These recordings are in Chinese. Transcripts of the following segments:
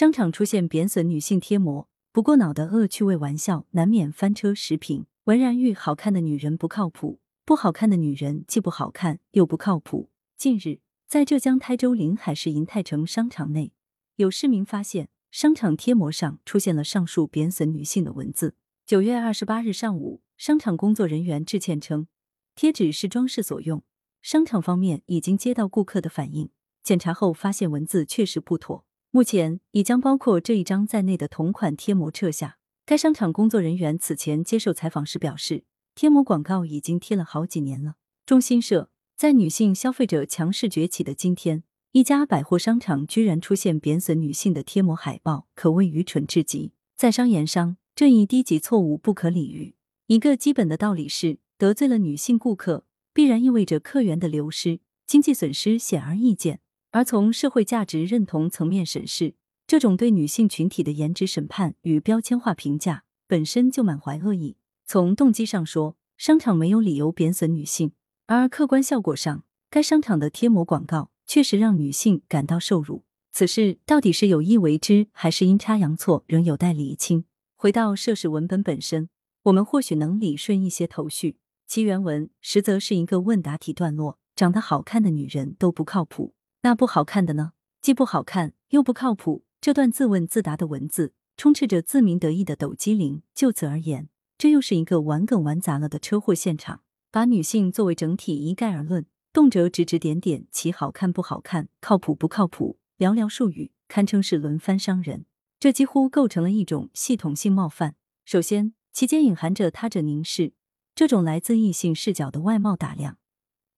商场出现贬损女性贴膜，不过脑的恶趣味玩笑难免翻车食品。文然玉，好看的女人不靠谱，不好看的女人既不好看又不靠谱。近日，在浙江台州临海市银泰城商场内，有市民发现商场贴膜上出现了上述贬损女性的文字。九月二十八日上午，商场工作人员致歉称，贴纸是装饰所用，商场方面已经接到顾客的反映，检查后发现文字确实不妥。目前已将包括这一张在内的同款贴膜撤下。该商场工作人员此前接受采访时表示，贴膜广告已经贴了好几年了。中新社在女性消费者强势崛起的今天，一家百货商场居然出现贬损女性的贴膜海报，可谓愚蠢至极。在商言商，这一低级错误不可理喻。一个基本的道理是，得罪了女性顾客，必然意味着客源的流失，经济损失显而易见。而从社会价值认同层面审视，这种对女性群体的颜值审判与标签化评价本身就满怀恶意。从动机上说，商场没有理由贬损女性；而客观效果上，该商场的贴膜广告确实让女性感到受辱。此事到底是有意为之，还是阴差阳错，仍有待厘清。回到涉事文本本身，我们或许能理顺一些头绪。其原文实则是一个问答题段落：长得好看的女人都不靠谱。那不好看的呢？既不好看又不靠谱。这段自问自答的文字充斥着自鸣得意的抖机灵。就此而言，这又是一个玩梗玩砸了的车祸现场。把女性作为整体一概而论，动辄指指点点其好看不好看、靠谱不靠谱，寥寥数语，堪称是轮番伤人。这几乎构成了一种系统性冒犯。首先，其间隐含着他者凝视，这种来自异性视角的外貌打量，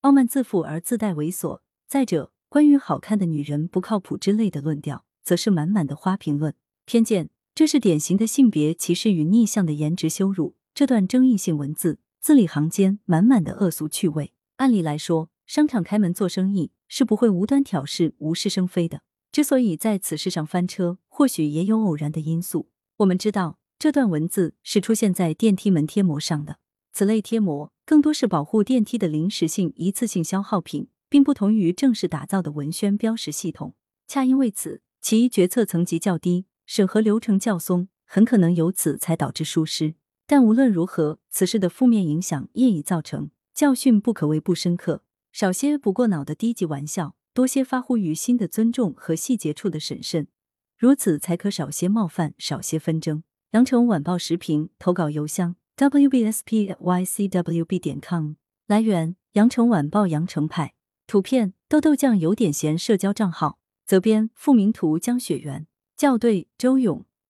傲慢自负而自带猥琐。再者，关于好看的女人不靠谱之类的论调，则是满满的花瓶论偏见，这是典型的性别歧视与逆向的颜值羞辱。这段争议性文字字里行间满满的恶俗趣味。按理来说，商场开门做生意是不会无端挑事、无事生非的。之所以在此事上翻车，或许也有偶然的因素。我们知道，这段文字是出现在电梯门贴膜上的，此类贴膜更多是保护电梯的临时性、一次性消耗品。并不同于正式打造的文宣标识系统，恰因为此，其决策层级较低，审核流程较松，很可能由此才导致疏失。但无论如何，此事的负面影响业已造成，教训不可谓不深刻。少些不过脑的低级玩笑，多些发乎于心的尊重和细节处的审慎，如此才可少些冒犯，少些纷争。羊城晚报时评投稿邮箱：wbspycwb 点 com。来源：羊城晚报羊城派。图片豆豆酱有点闲，社交账号责编付明图江雪源校对周勇。